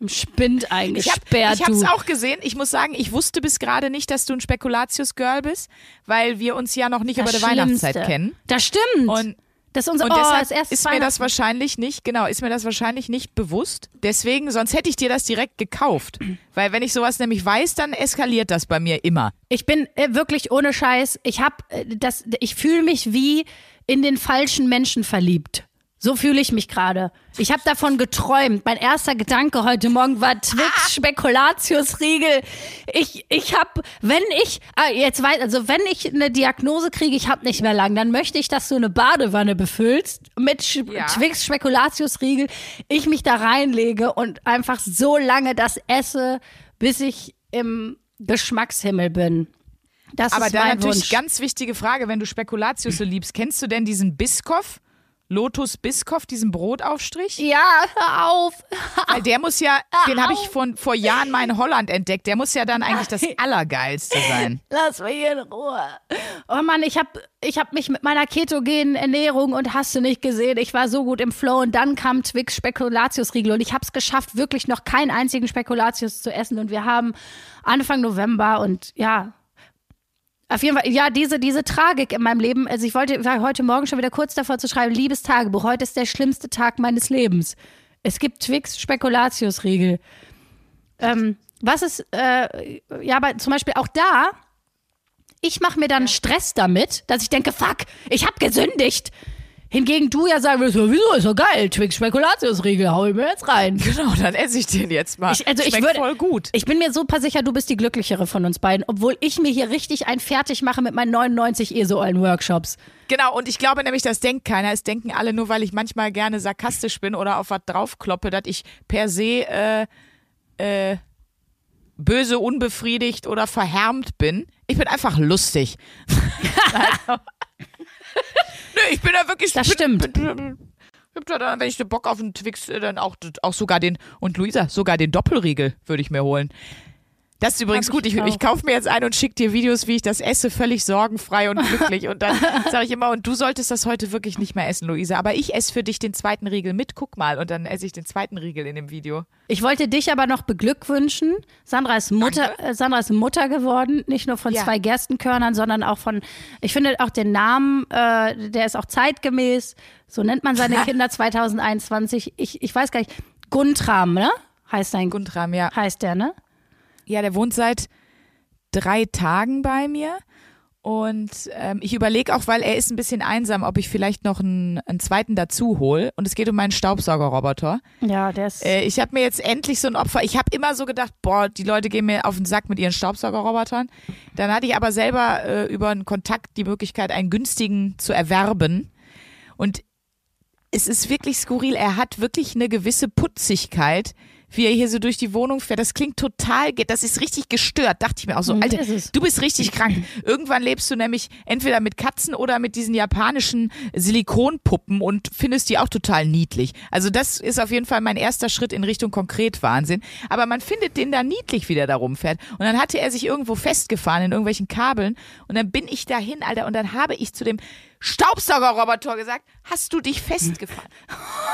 im Spind Ich, hab, eingesperrt, ich hab's auch gesehen. Ich muss sagen, ich wusste bis gerade nicht, dass du ein Spekulatius-Girl bist, weil wir uns ja noch nicht Das über die Weihnachtszeit kennen. Das stimmt. Und, das ist unser und oh, deshalb ist mir das wahrscheinlich nicht, genau, ist mir das wahrscheinlich nicht bewusst. Deswegen, sonst hätte ich dir das direkt gekauft. Weil wenn ich sowas nämlich weiß, dann eskaliert das bei mir immer. Ich bin äh, wirklich ohne Scheiß. Ich hab äh, das. Ich fühle mich wie in den falschen Menschen verliebt. So fühle ich mich gerade. Ich habe davon geträumt. Mein erster Gedanke heute Morgen war Twix Spekulatius Riegel. Ich ich habe, wenn ich ah, jetzt weiß, also wenn ich eine Diagnose kriege, ich habe nicht mehr lang, dann möchte ich, dass du eine Badewanne befüllst mit Sch Ja. Twix Spekulatius Riegel. Ich mich da reinlege und einfach so lange das esse, bis ich im Geschmackshimmel bin. Das Aber ist da mein natürlich Wunsch. ganz wichtige Frage, wenn du Spekulatius so liebst, kennst du denn diesen Biskoff? Lotus Biskoff, diesen Brotaufstrich? Ja, hör auf. Weil der muss ja, den habe ich von, vor Jahren mal in Holland entdeckt, der muss ja dann eigentlich das Allergeilste sein. Lass mich in Ruhe. Oh Mann, ich habe ich hab mich mit meiner ketogenen Ernährung und hast du nicht gesehen, ich war so gut im Flow und dann kam Twix Spekulatius-Riegel und ich habe es geschafft, wirklich noch keinen einzigen Spekulatius zu essen und wir haben Anfang November und ja, Auf jeden Fall, ja, diese, diese Tragik in meinem Leben. Also ich wollte, war heute Morgen schon wieder kurz davor zu schreiben, liebes Tagebuch, heute ist der schlimmste Tag meines Lebens. Es gibt Twix Spekulatius-Riegel. Ähm, was ist, äh, ja, aber zum Beispiel auch da, ich mache mir dann Stress damit, dass ich denke, fuck, ich habe gesündigt. Hingegen du ja sagen würdest, ja, wieso, ist doch geil, Twix Spekulatius-Riegel, hau ich mir jetzt rein. Genau, dann esse ich den jetzt mal. Ich, also ich Schmeckt würde, voll gut. Ich bin mir super sicher, du bist die glücklichere von uns beiden, obwohl ich mir hier richtig ein fertig mache mit meinen 99 ESO-Workshops. Genau, und ich glaube nämlich, das denkt keiner. Es denken alle nur, weil ich manchmal gerne sarkastisch bin oder auf was draufkloppe, dass ich per se äh, äh, böse, unbefriedigt oder verhärmt bin. Ich bin einfach lustig. Nö, ich bin da wirklich. Das bin, stimmt. Bin, bin, dann, wenn ich Bock auf einen Twix, äh, dann auch, auch sogar den, und Luisa, sogar den Doppelriegel würde ich mir holen. Das ist übrigens gut. ich Ich, ich kaufe mir jetzt ein und schicke dir Videos, wie ich das esse, völlig sorgenfrei und glücklich. Und dann sage ich immer, und du solltest das heute wirklich nicht mehr essen, Luisa. Aber ich esse für dich den zweiten Riegel mit. Guck mal. Und dann esse ich den zweiten Riegel in dem Video. Ich wollte dich aber noch beglückwünschen. Sandra ist Mutter, äh, Sandra ist Mutter geworden, nicht nur von Ja. zwei Gerstenkörnern, sondern auch von, ich finde auch den Namen, äh, der ist auch zeitgemäß. So nennt man seine Kinder 2021. Ich, ich weiß gar nicht. Guntram, ne? Heißt dein Guntram, ja. heißt der, ne? Ja, der wohnt seit drei Tagen bei mir. Und ähm, ich überlege auch, weil er ist ein bisschen einsam, ob ich vielleicht noch einen, einen zweiten dazu hole. Und es geht um meinen Staubsaugerroboter. Ja, der ist. Äh, ich habe mir jetzt endlich so ein Opfer. Ich habe immer so gedacht, boah, die Leute gehen mir auf den Sack mit ihren Staubsaugerrobotern. Dann hatte ich aber selber äh, über einen Kontakt die Möglichkeit, einen günstigen zu erwerben. Und es ist wirklich skurril. Er hat wirklich eine gewisse Putzigkeit, wie er hier so durch die Wohnung fährt. Das klingt total, das ist richtig gestört. Dachte ich mir auch so, Mhm, Alter, du bist richtig krank. Irgendwann lebst du nämlich entweder mit Katzen oder mit diesen japanischen Silikonpuppen und findest die auch total niedlich. Also das ist auf jeden Fall mein erster Schritt in Richtung Konkretwahnsinn. Aber man findet den da niedlich, wie der da rumfährt. Und dann hatte er sich irgendwo festgefahren in irgendwelchen Kabeln. Und dann bin ich dahin, Alter. Und dann habe ich zu dem Staubsaugerroboter gesagt, hast du dich festgefahren?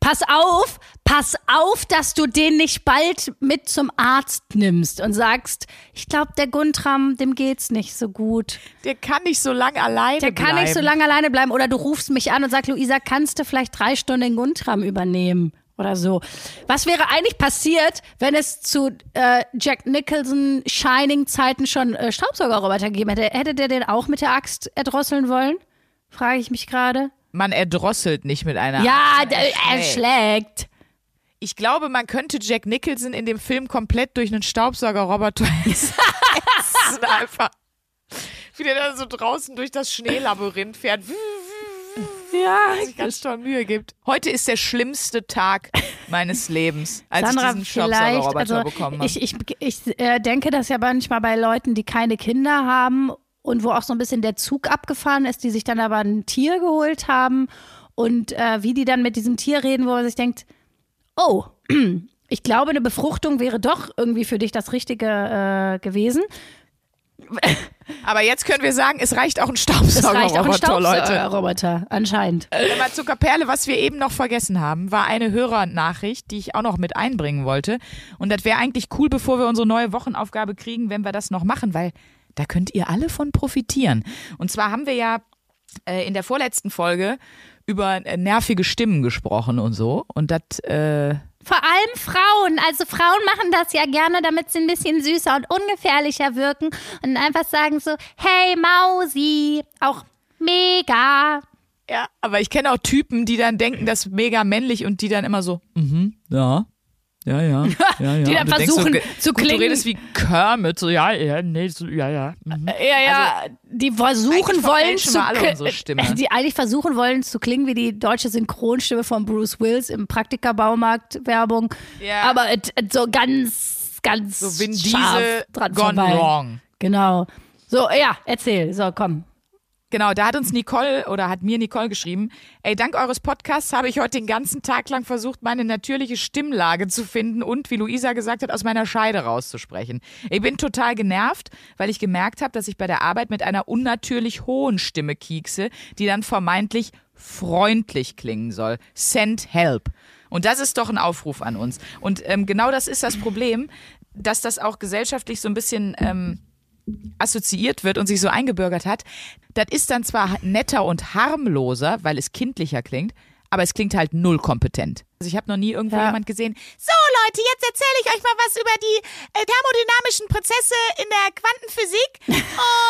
Pass auf, pass auf, dass du den nicht bald mit zum Arzt nimmst und sagst, ich glaube, der Guntram, dem geht's nicht so gut. Der kann nicht so lange alleine Der kann bleiben. nicht so lange alleine bleiben. Oder du rufst mich an und sagst, Luisa, kannst du vielleicht drei Stunden den Guntram übernehmen? Oder so. Was wäre eigentlich passiert, wenn es zu äh, Jack Nicholson Shining-Zeiten schon äh, Staubsaugerroboter gegeben hätte? Hätte der den auch mit der Axt erdrosseln wollen? Frage ich mich gerade. Man erdrosselt nicht mit einer Ja, er schlägt. Ich glaube, man könnte Jack Nicholson in dem Film komplett durch einen Staubsaugerroboter ersetzen. Einfach. Wie der dann so draußen durch das Schneelabyrinth fährt. Ja, sich ganz toll Mühe gibt. Heute ist der schlimmste Tag meines Lebens, als Sandra, ich diesen Staubsaugerroboter also bekommen habe. ich, ich, ich äh, denke das ja manchmal bei Leuten, die keine Kinder haben und wo auch so ein bisschen der Zug abgefahren ist, die sich dann aber ein Tier geholt haben und äh, wie die dann mit diesem Tier reden, wo man sich denkt, oh, ich glaube, eine Befruchtung wäre doch irgendwie für dich das Richtige äh, gewesen. Aber jetzt können wir sagen, es reicht auch ein Staubsaugerroboter, Leute. Staubsaugerroboter, anscheinend. Aber Zuckerperle, was wir eben noch vergessen haben, war eine Hörernachricht, die ich auch noch mit einbringen wollte. Und das wäre eigentlich cool, bevor wir unsere neue Wochenaufgabe kriegen, wenn wir das noch machen, weil da könnt ihr alle von profitieren. Und zwar haben wir ja äh, in der vorletzten Folge über äh, nervige Stimmen gesprochen und so. Und das, äh, Vor allem Frauen. Also Frauen machen das ja gerne, damit sie ein bisschen süßer und ungefährlicher wirken und einfach sagen so, hey Mausi, auch mega. ja, aber ich kenne auch Typen, die dann denken, das ist mega männlich und die dann immer so, mhm, ja. Ja, ja, ja, ja. Die dann Und du versuchen so, zu klingen. Du redest wie Kermit, so, ja, ja, nee, so, ja, ja. Mhm. Ja, ja, die versuchen wollen zu wir alle kli- unsere Stimme. die eigentlich versuchen wollen zu klingen wie die deutsche Synchronstimme von Bruce Willis im Praktika-Baumarkt Werbung, Ja. aber et, et so ganz ganz So Vin scharf Diesel dran gone vorbei. wrong. Genau. So, ja, erzähl. So, komm. Genau, da hat uns Nicole oder hat mir Nicole geschrieben, ey, dank eures Podcasts habe ich heute den ganzen Tag lang versucht, meine natürliche Stimmlage zu finden und, wie Luisa gesagt hat, aus meiner Scheide rauszusprechen. Ich bin total genervt, weil ich gemerkt habe, dass ich bei der Arbeit mit einer unnatürlich hohen Stimme kiekse, die dann vermeintlich freundlich klingen soll. Send help. Und das ist doch ein Aufruf an uns. Und ähm, genau das ist das Problem, dass das auch gesellschaftlich so ein bisschen... Ähm, assoziiert wird und sich so eingebürgert hat, das ist dann zwar netter und harmloser, weil es kindlicher klingt, aber es klingt halt null kompetent. Also ich habe noch nie irgendwo Ja. jemand gesehen, so Leute, jetzt erzähle ich euch mal was über die äh, thermodynamischen Prozesse in der Quantenphysik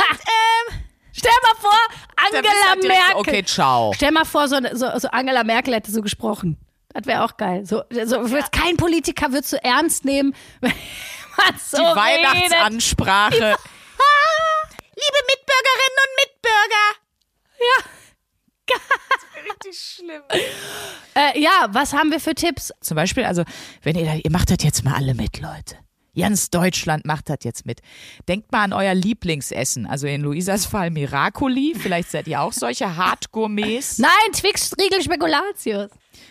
und ähm, Stell mal vor, Angela halt direkt Merkel. okay, ciao. Stell mal vor, so, so, so Angela Merkel hätte so gesprochen. Das wäre auch geil. So, so wird kein Politiker wird so ernst nehmen, wenn man so Die redet. Weihnachtsansprache. Liebe Mitbürgerinnen und Mitbürger. Richtig schlimm. Äh, ja, was haben wir für Tipps? Zum Beispiel, also, wenn ihr da, ihr macht das jetzt mal alle mit, Leute. Ganz Deutschland macht das jetzt mit. Denkt mal an euer Lieblingsessen. Also in Luisas Fall Miracoli. Vielleicht seid ihr auch solche Hartgourmets. Nein, Twix, Riegel, Spekulatius.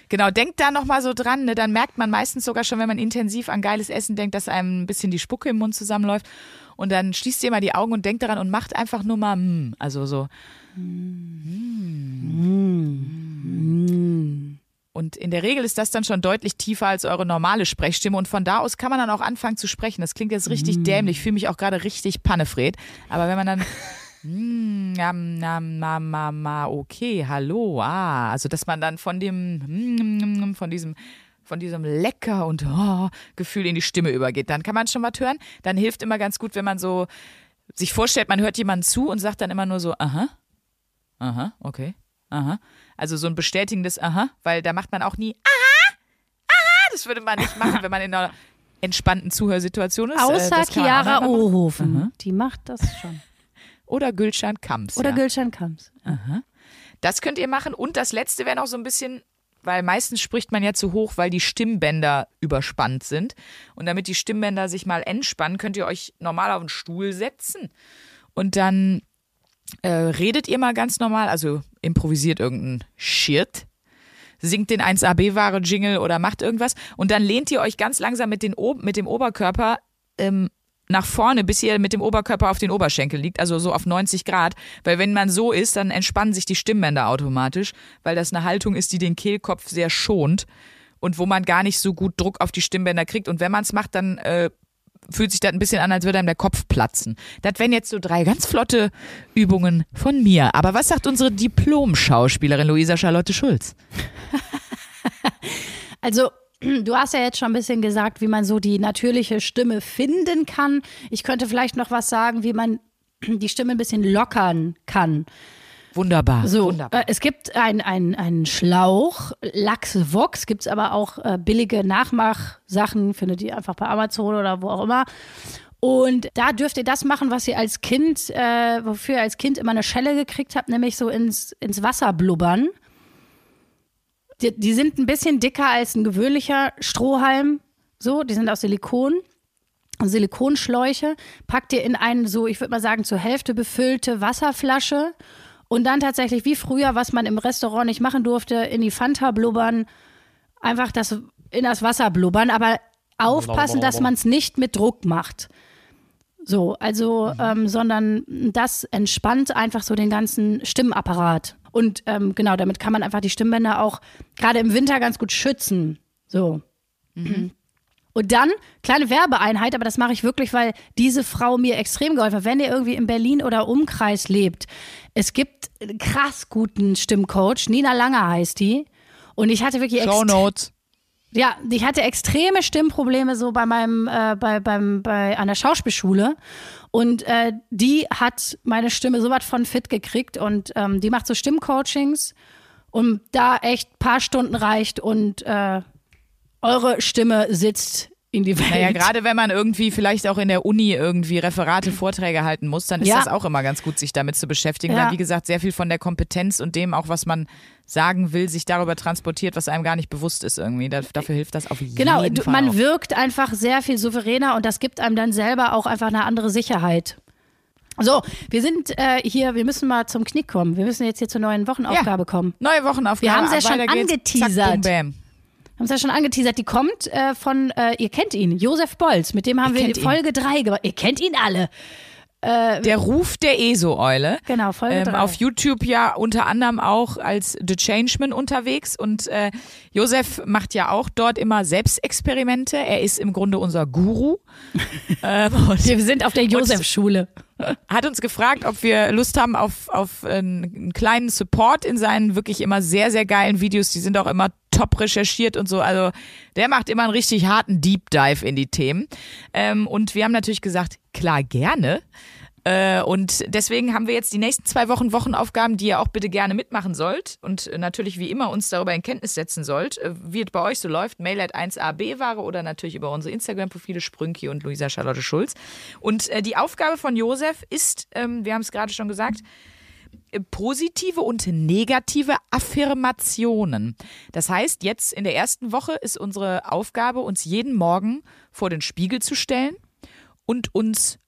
Genau, denkt da nochmal so dran. Ne? Dann merkt man meistens sogar schon, wenn man intensiv an geiles Essen denkt, dass einem ein bisschen die Spucke im Mund zusammenläuft. Und dann schließt ihr mal die Augen und denkt daran und macht einfach nur mal, mm, also so. Mm. Und in der Regel ist das dann schon deutlich tiefer als eure normale Sprechstimme. Und von da aus kann man dann auch anfangen zu sprechen. Das klingt jetzt richtig dämlich. Ich fühle mich auch gerade richtig Pannefred. Aber wenn man dann. Mm, nam, nam, ma, ma, ma, okay, hallo, ah. Also, dass man dann von dem, mm, von diesem, von diesem lecker und oh, Gefühl in die Stimme übergeht. Dann kann man schon was hören. Dann hilft immer ganz gut, wenn man so sich vorstellt, man hört jemanden zu und sagt dann immer nur so, aha, aha, okay, aha. Also so ein bestätigendes Aha, weil da macht man auch nie Aha, Aha. Das würde man nicht machen, wenn man in einer entspannten Zuhörsituation ist. Äh, Außer Chiara. Ohofen. Die macht das schon. Oder Gülschan Kamps. Oder ja. Gülschan Kams. Das könnt ihr machen. Und das letzte wäre noch so ein bisschen, weil meistens spricht man ja zu hoch, weil die Stimmbänder überspannt sind. Und damit die Stimmbänder sich mal entspannen, könnt ihr euch normal auf den Stuhl setzen. Und dann äh, redet ihr mal ganz normal, also improvisiert irgendeinen Shit. Singt den 1AB-Ware-Jingle oder macht irgendwas. Und dann lehnt ihr euch ganz langsam mit, den mit dem Oberkörper ähm, nach vorne, bis ihr mit dem Oberkörper auf den Oberschenkel liegt, also so auf 90 Grad. Weil wenn man so ist, dann entspannen sich die Stimmbänder automatisch, weil das eine Haltung ist, die den Kehlkopf sehr schont und wo man gar nicht so gut Druck auf die Stimmbänder kriegt. Und wenn man es macht, dann äh, fühlt sich das ein bisschen an, als würde einem der Kopf platzen. Das wären jetzt so drei ganz flotte Übungen von mir. Aber was sagt unsere Diplom-Schauspielerin Luisa Charlotte Schulz? Also, du hast ja jetzt schon ein bisschen gesagt, wie man so die natürliche Stimme finden kann. Ich könnte vielleicht noch was sagen, wie man die Stimme ein bisschen lockern kann. Wunderbar. So, Wunderbar. äh, es gibt ein- ein- einen Schlauch, Lachs Vox, gibt es aber auch äh, billige Nachmachsachen, findet ihr einfach bei Amazon oder wo auch immer. Und da dürft ihr das machen, was ihr als Kind, äh, wofür ihr als Kind immer eine Schelle gekriegt habt, nämlich so ins, ins Wasser blubbern. Die, die sind ein bisschen dicker als ein gewöhnlicher Strohhalm. So, die sind aus Silikon. Silikonschläuche, packt ihr in eine so, ich würde mal sagen, zur Hälfte befüllte Wasserflasche und dann tatsächlich wie früher, was man im Restaurant nicht machen durfte, in die Fanta blubbern, einfach das in das Wasser blubbern, aber aufpassen, dass man es nicht mit Druck macht. So, also, ähm, sondern das entspannt einfach so den ganzen Stimmapparat. Und ähm, genau, damit kann man einfach die Stimmbänder auch gerade im Winter ganz gut schützen. So. Und dann, kleine Werbeeinheit, aber das mache ich wirklich, weil diese Frau mir extrem geholfen hat. Wenn ihr irgendwie in Berlin oder Umkreis lebt, es gibt einen krass guten Stimmcoach, Nina Langer heißt die. Und ich hatte wirklich Show Notes. Ja, ich hatte extreme Stimmprobleme so bei meinem, äh, bei, beim, bei an der Schauspielschule. Und äh, die hat meine Stimme so was von fit gekriegt und ähm, die macht so Stimmcoachings und da echt paar Stunden reicht und äh, eure Stimme sitzt in die Welt. Naja, gerade wenn man irgendwie vielleicht auch in der Uni irgendwie Referate, Vorträge halten muss, dann ist Ja. das auch immer ganz gut, sich damit zu beschäftigen, Ja. weil wie gesagt, sehr viel von der Kompetenz und dem auch, was man sagen will, sich darüber transportiert, was einem gar nicht bewusst ist irgendwie. Da, dafür hilft das auf jeden Genau, Fall. auch. man wirkt einfach sehr viel souveräner und das gibt einem dann selber auch einfach eine andere Sicherheit. So, wir sind äh, hier, wir müssen mal zum Knick kommen. Wir müssen jetzt hier zur neuen Wochenaufgabe kommen. Neue Wochenaufgabe. Wir haben's ja ab, schon angeteasert. Zack, boom, bam. Haben es ja schon angeteasert, die kommt äh, von, äh, ihr kennt ihn, Josef Bolz, mit dem haben Ich wir kennt ihn. Folge 3 gemacht. Ihr kennt ihn alle. Der Ruf der ESO-Eule. Genau, Folge Ähm, drei. auf YouTube ja unter anderem auch als The Changeman unterwegs und äh, Josef macht ja auch dort immer Selbstexperimente. Er ist im Grunde unser Guru. ähm, Wir sind auf der Josef-Schule. hat uns gefragt, ob wir Lust haben auf, auf einen, einen kleinen Support in seinen wirklich immer sehr, sehr geilen Videos. Die sind auch immer top recherchiert und so. Also der macht immer einen richtig harten Deep Dive in die Themen. Ähm, und wir haben natürlich gesagt, klar, gerne. Äh, Und deswegen haben wir jetzt die nächsten zwei Wochen Wochenaufgaben, die ihr auch bitte gerne mitmachen sollt und äh, natürlich wie immer uns darüber in Kenntnis setzen sollt, äh, wie es bei euch so läuft. Mail at 1AB-Ware oder natürlich über unsere Instagram-Profile Sprünki und Luisa Charlotte Schulz. Und die Aufgabe von Josef ist, ähm, wir haben es gerade schon gesagt, positive und negative Affirmationen. Das heißt, jetzt in der ersten Woche ist unsere Aufgabe, uns jeden Morgen vor den Spiegel zu stellen und uns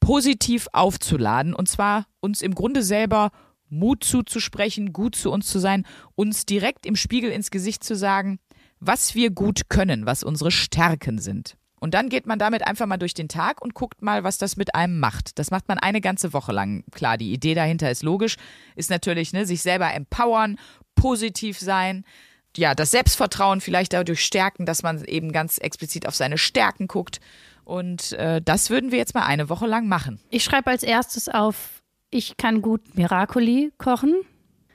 positiv aufzuladen. Und zwar uns im Grunde selber Mut zuzusprechen, gut zu uns zu sein, uns direkt im Spiegel ins Gesicht zu sagen, was wir gut können, was unsere Stärken sind. Und dann geht man damit einfach mal durch den Tag und guckt mal, was das mit einem macht. Das macht man eine ganze Woche lang. Klar, die Idee dahinter ist logisch, ist natürlich, ne, sich selber empowern, positiv sein, ja, das Selbstvertrauen vielleicht dadurch stärken, dass man eben ganz explizit auf seine Stärken guckt. Und äh, das würden wir jetzt mal eine Woche lang machen. Ich schreibe als erstes auf, ich kann gut Miracoli kochen.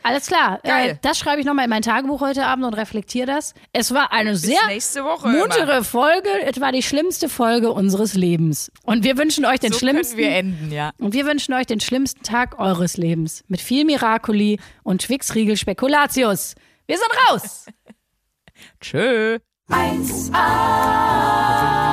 Alles klar. Äh, Geil. das schreibe ich nochmal in mein Tagebuch heute Abend und reflektiere das. Es war eine sehr nächste Woche, muntere Folge. Es war die schlimmste Folge unseres Lebens. Und wir wünschen euch den so schlimmsten. können wir enden, ja. und wir wünschen euch den schlimmsten Tag eures Lebens. Mit viel Miracoli und Twix-Riegel Spekulatius. Wir sind raus. Tschö. 1A,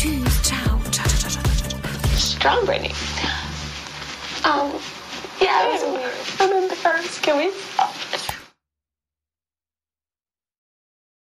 Tschüss, ciao, ciao, ciao, ciao, ciao, ciao. strong Brittany. Um, yeah, I remember first. Can we